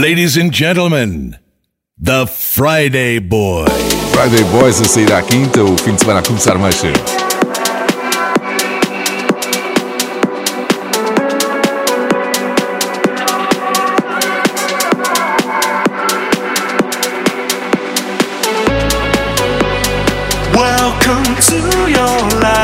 Ladies and gentlemen, The Friday Boy. Friday Boys a sair à quinta, o fim de semana a começar mais cedo. to your life.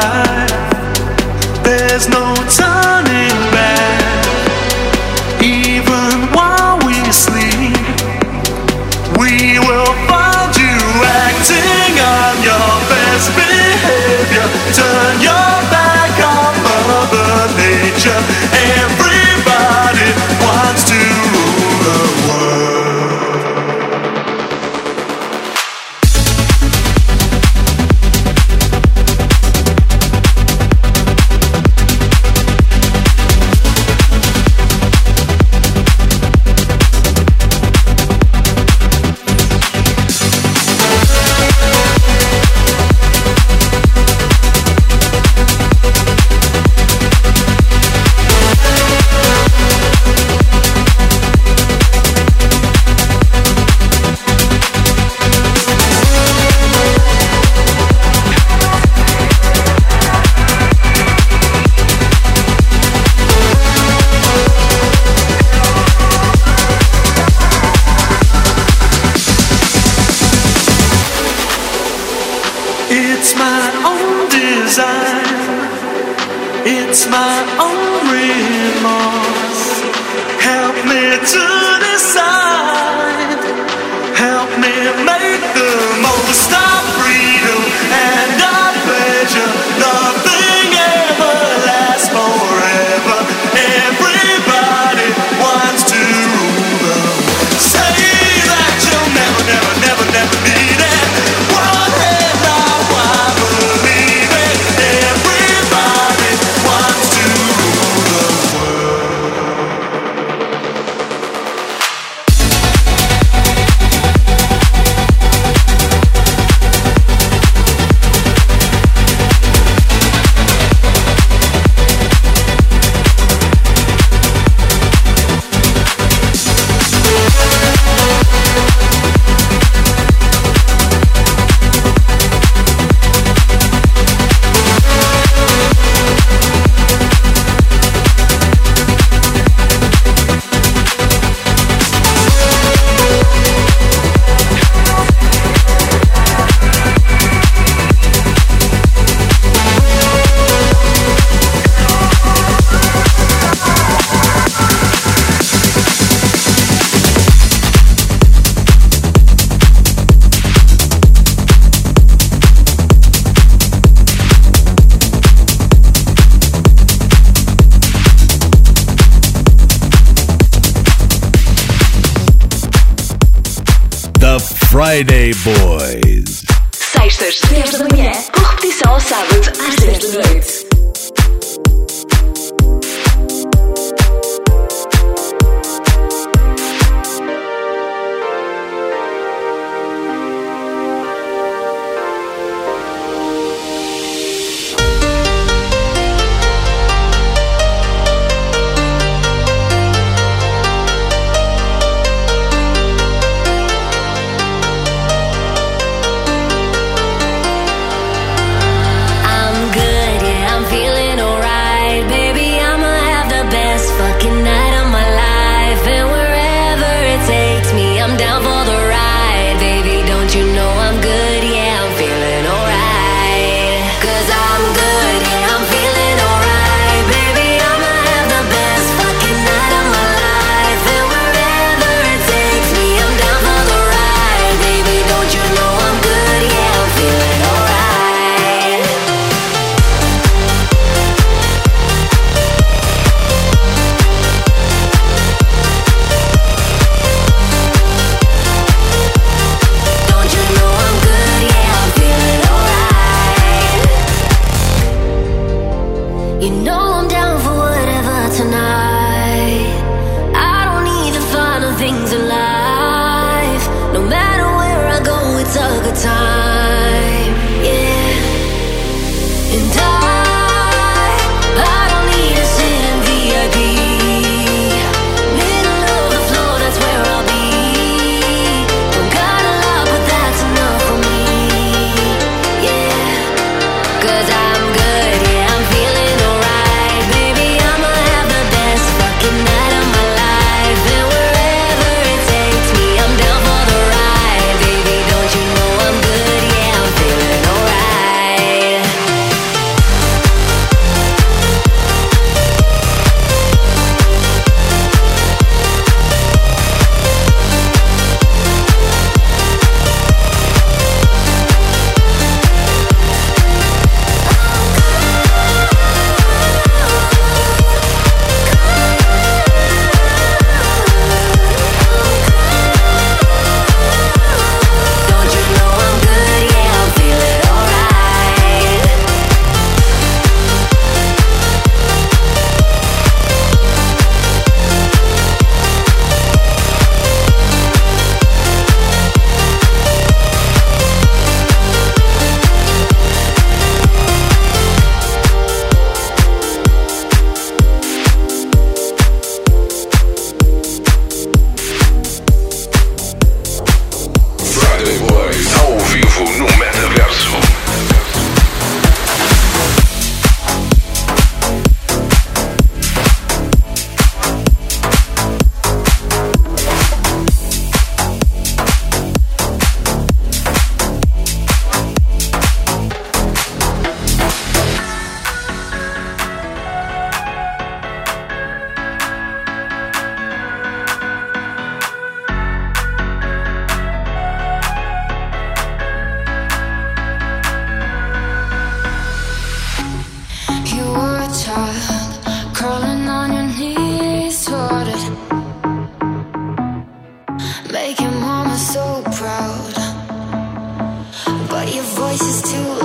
is too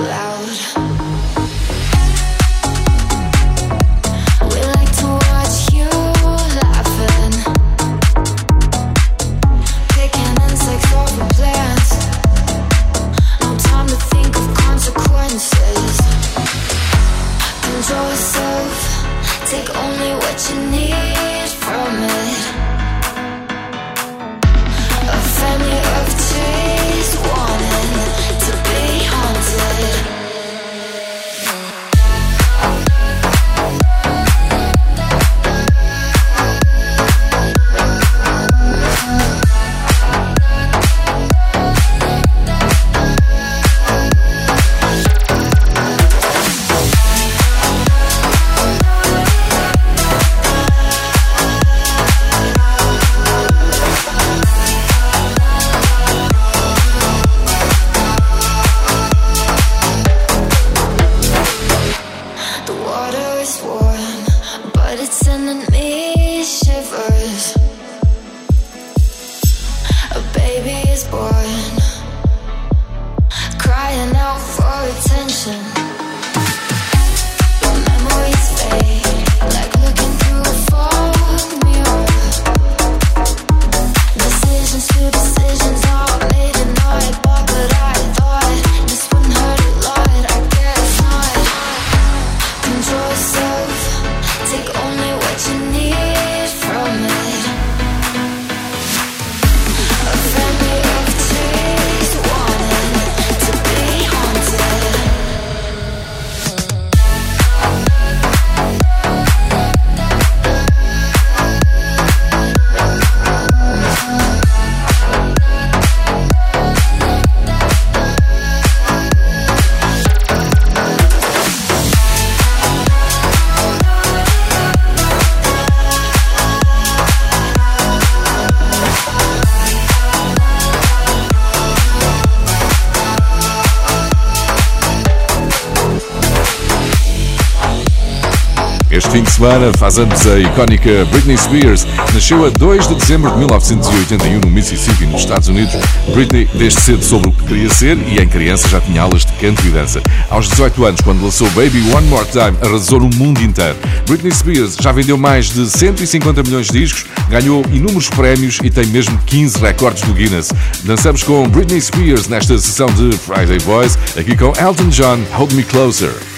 semana faz anos a icónica Britney Spears. Nasceu a 2 de dezembro de 1981 no Mississippi, nos Estados Unidos. Britney desde cedo soube o que queria ser e em criança já tinha aulas de canto e dança. Aos 18 anos, quando lançou Baby One More Time, arrasou no mundo inteiro. Britney Spears já vendeu mais de 150 milhões de discos, ganhou inúmeros prémios e tem mesmo 15 recordes do Guinness. Dançamos com Britney Spears nesta sessão de Friday Boys, aqui com Elton John, Hold Me Closer.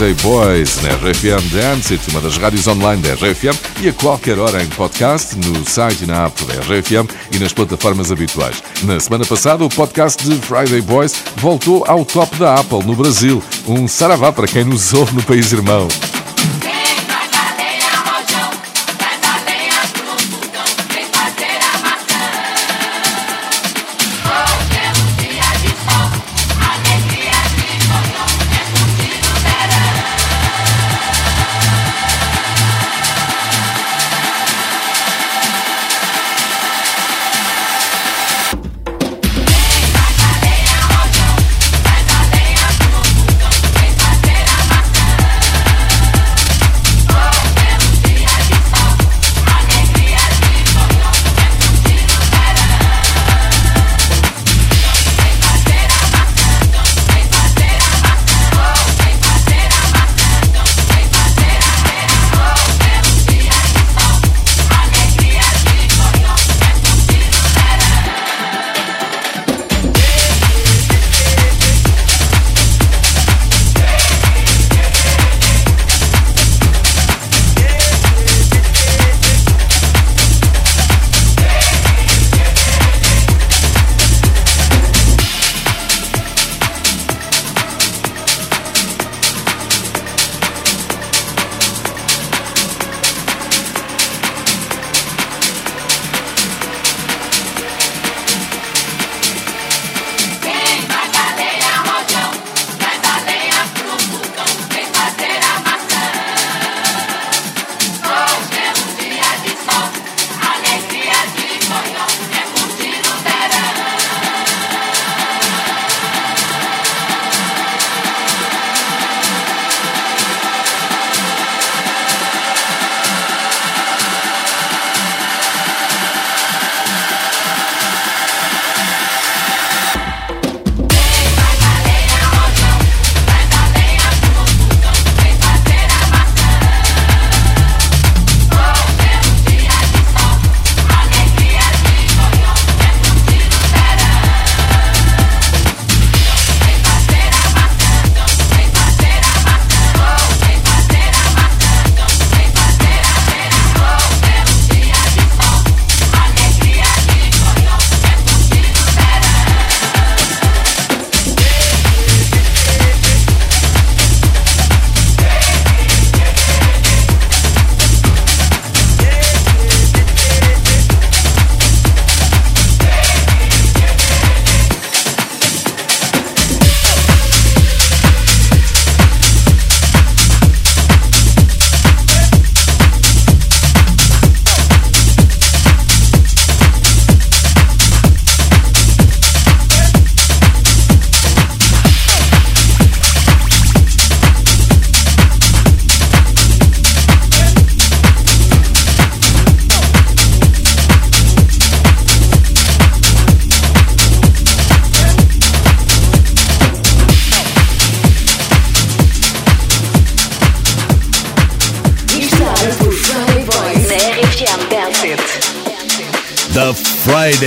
Friday Boys na RFM Dance, uma das rádios online da RFM e a qualquer hora em podcast, no site e na app da RFM e nas plataformas habituais. Na semana passada, o podcast de Friday Boys voltou ao top da Apple no Brasil. Um saravá para quem nos ouve no país irmão.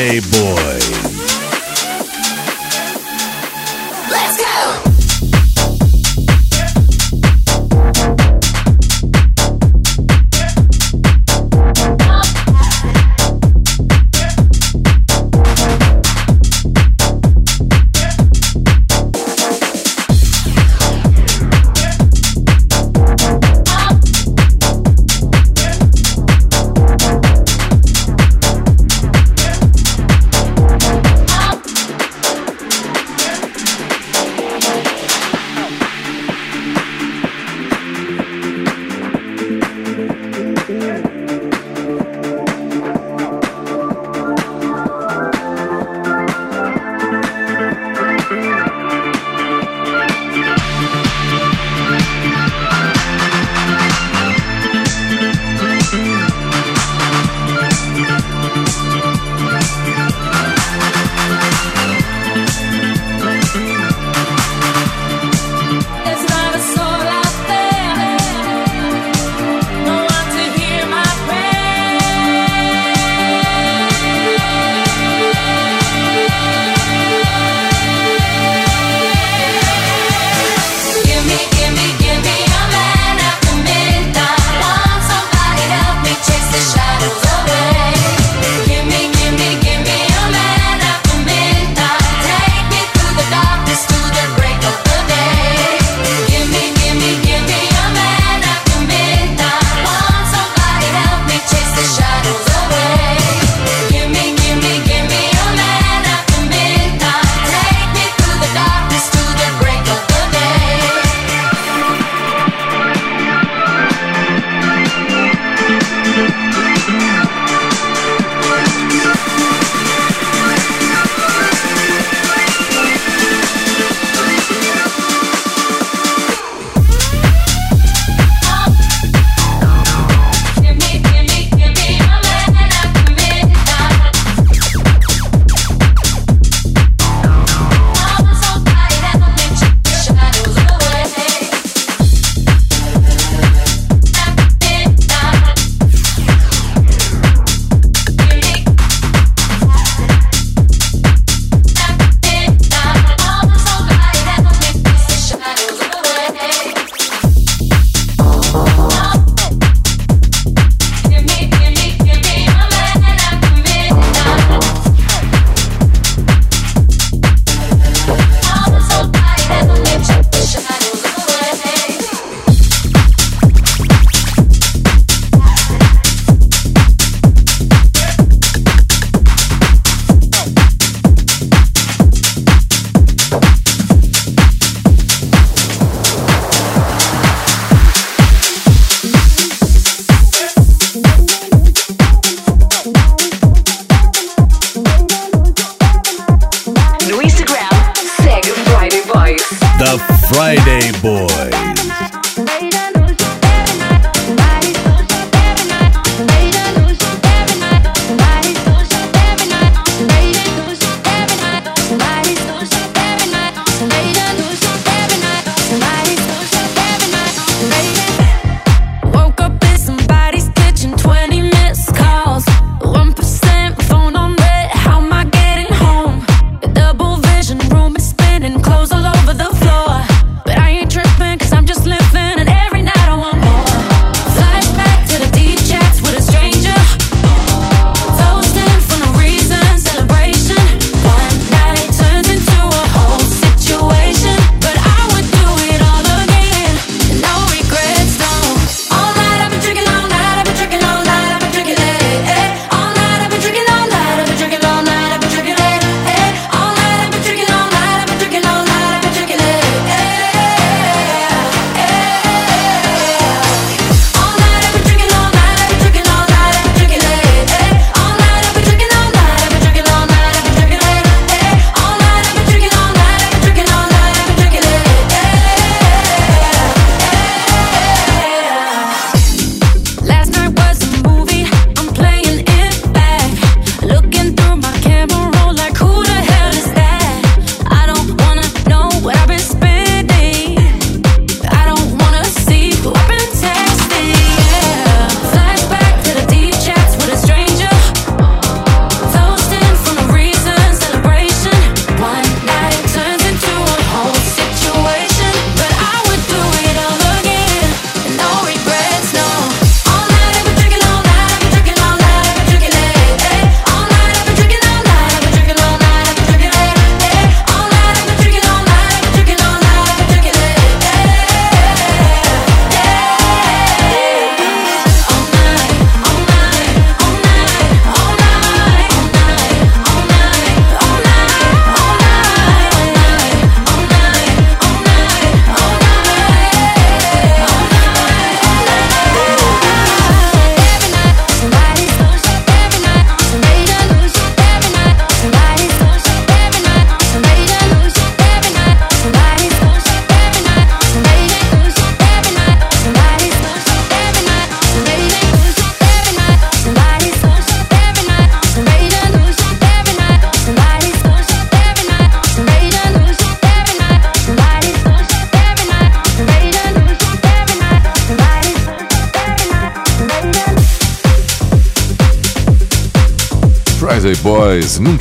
Hey, Boy.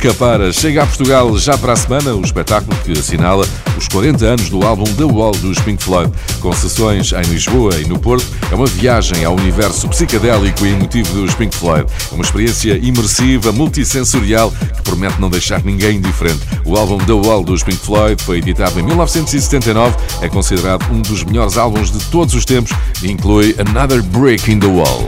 Nunca Para, chega a Portugal já para a semana, o espetáculo que assinala os 40 anos do álbum The Wall dos Pink Floyd, com sessões em Lisboa e no Porto. É uma viagem ao universo psicadélico e emotivo dos Pink Floyd. É uma experiência imersiva, multissensorial, que promete não deixar ninguém indiferente. O álbum The Wall dos Pink Floyd foi editado em 1979, é considerado um dos melhores álbuns de todos os tempos e inclui Another Break in the Wall.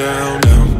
down, down.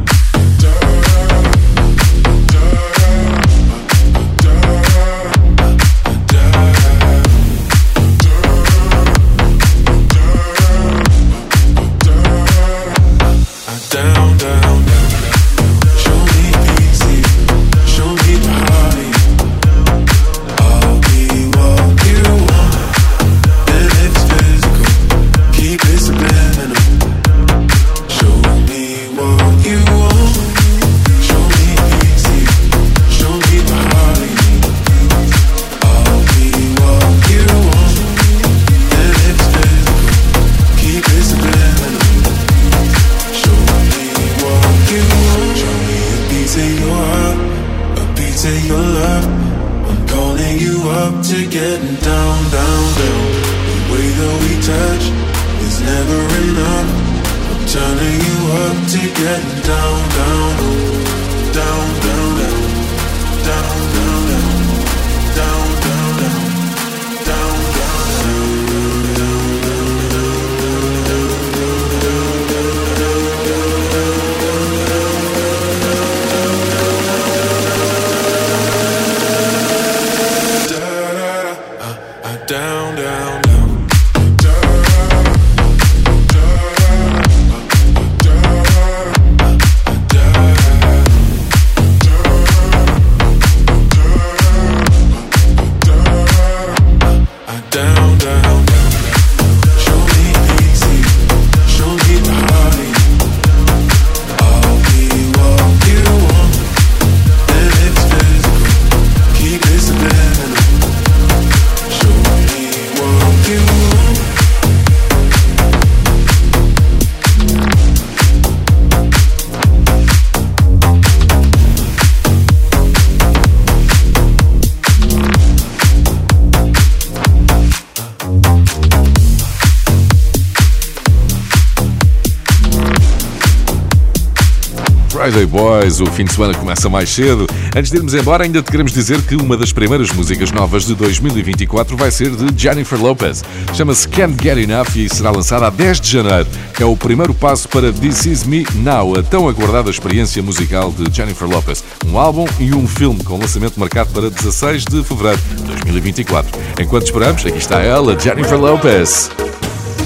Boys. O fim de semana começa mais cedo. Antes de irmos embora, ainda te queremos dizer que uma das primeiras músicas novas de 2024 vai ser de Jennifer Lopez. Chama-se Can't Get Enough e será lançada a 10 de janeiro. É o primeiro passo para This Is Me Now, a tão aguardada experiência musical de Jennifer Lopez. Um álbum e um filme com lançamento marcado para 16 de fevereiro de 2024. Enquanto esperamos, aqui está ela, Jennifer Lopez.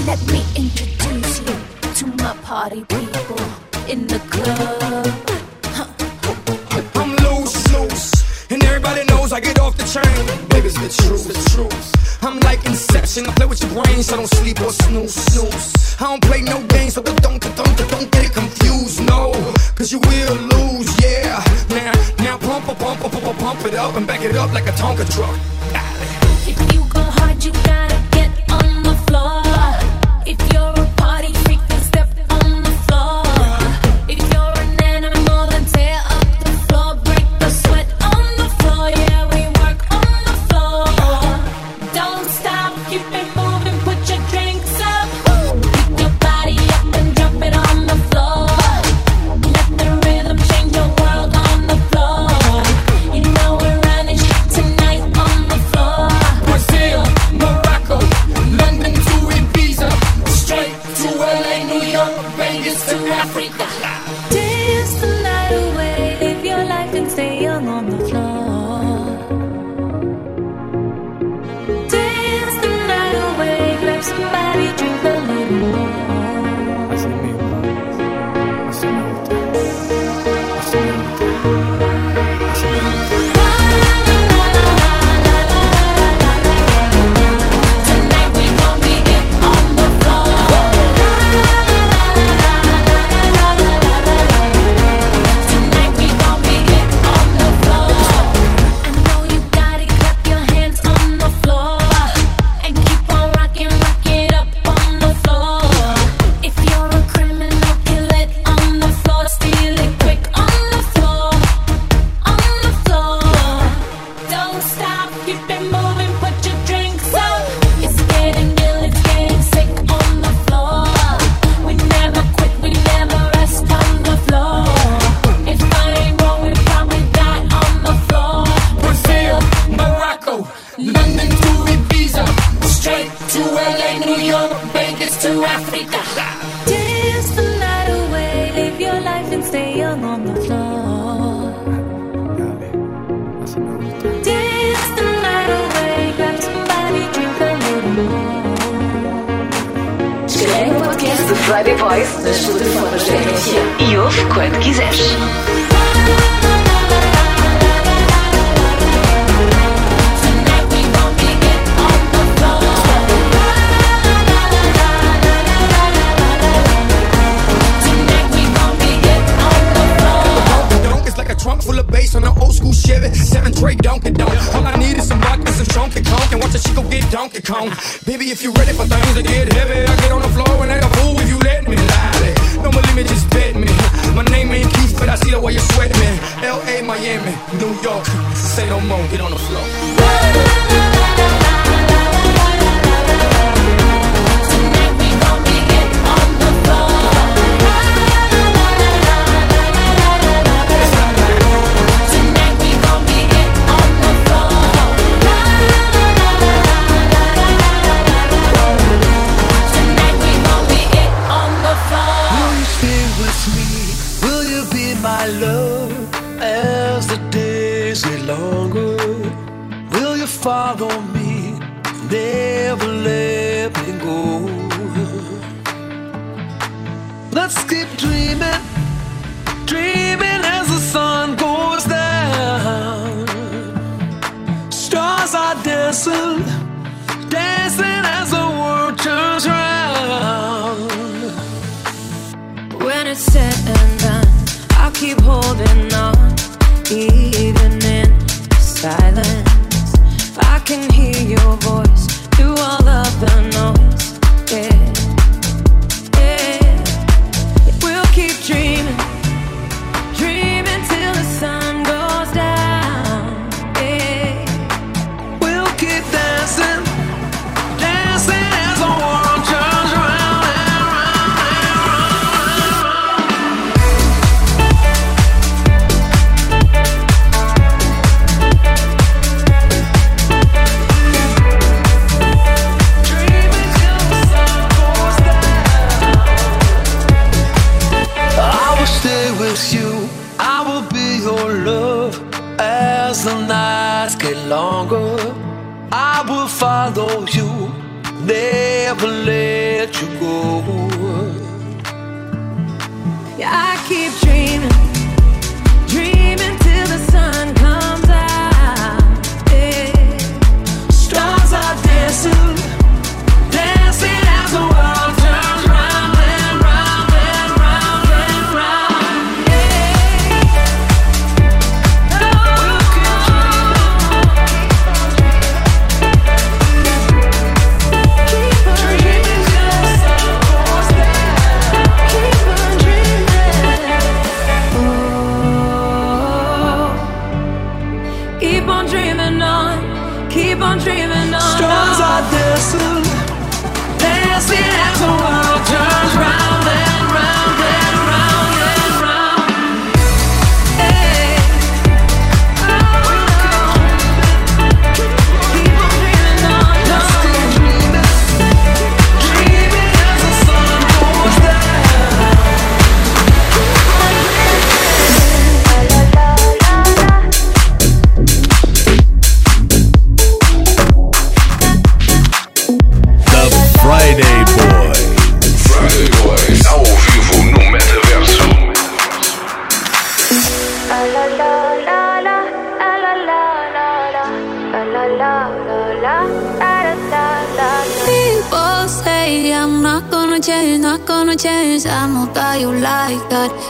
Let me introduce you to my party people in the club. the truth. The truth. I'm like Inception. I play with your brains. I don't sleep or snooze. Snooze. I don't play no games, so don't don't don't don't get it confused. No, cause you will lose. Yeah. Now now pump pump pump pump pump it up and back it up like a Tonka truck. Ah. home. Baby, if you're ready.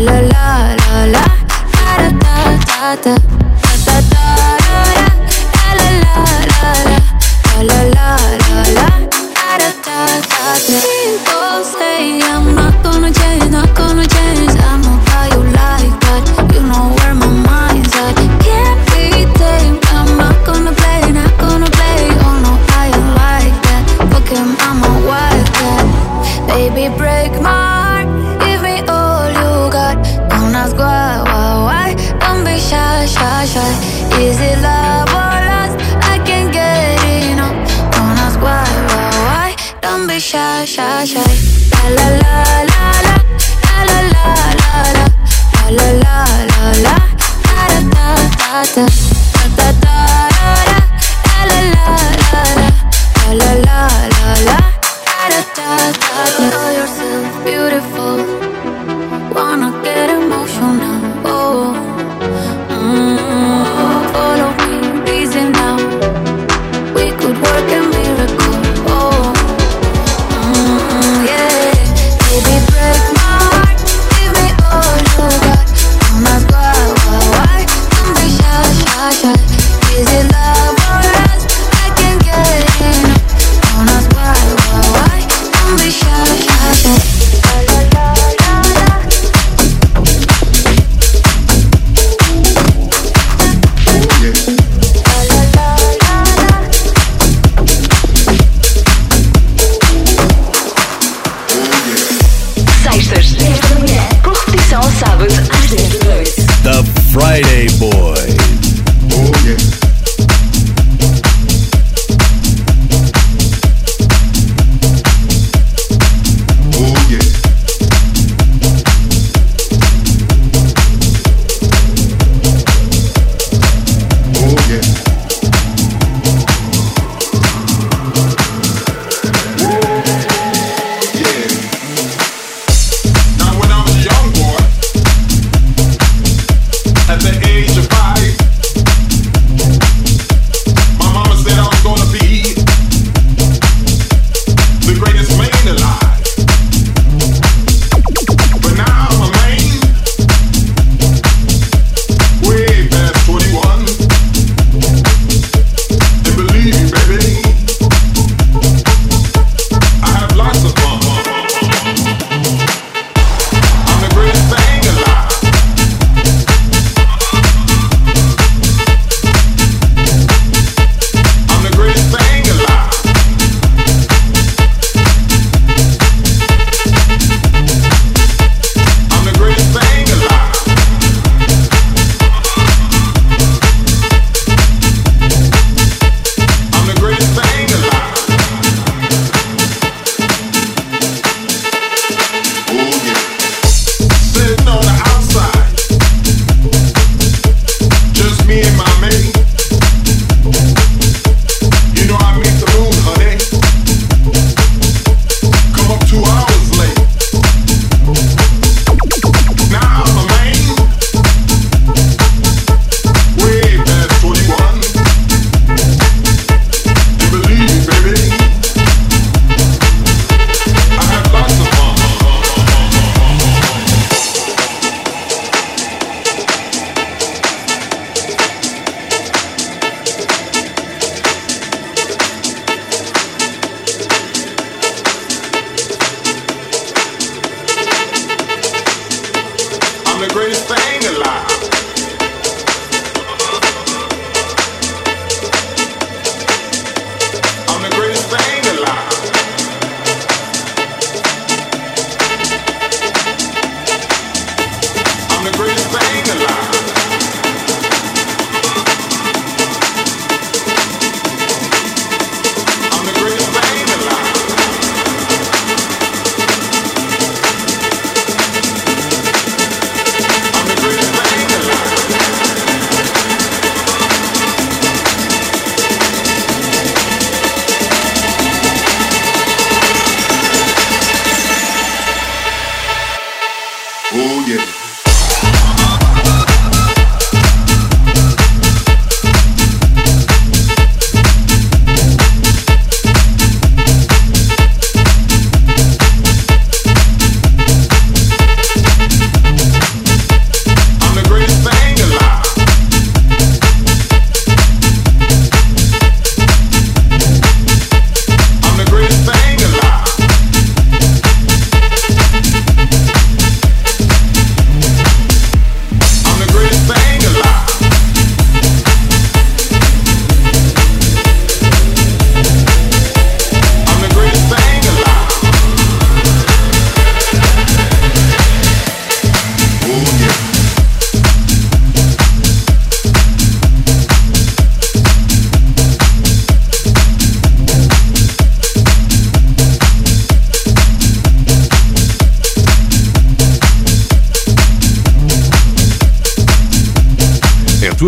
la la la la. Da da da da da da da la la la la. La la la la. La la la la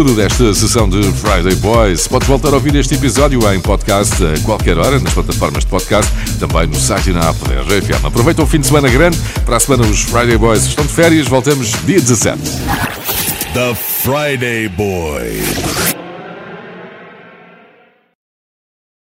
tudo desta sessão de Friday Boys. Podes voltar a ouvir este episódio em podcast a qualquer hora, nas plataformas de podcast, também no site e na app da RFM. Aproveita o fim de semana grande. Para a semana, os Friday Boys estão de férias. Voltamos dia 17. The Friday Boys.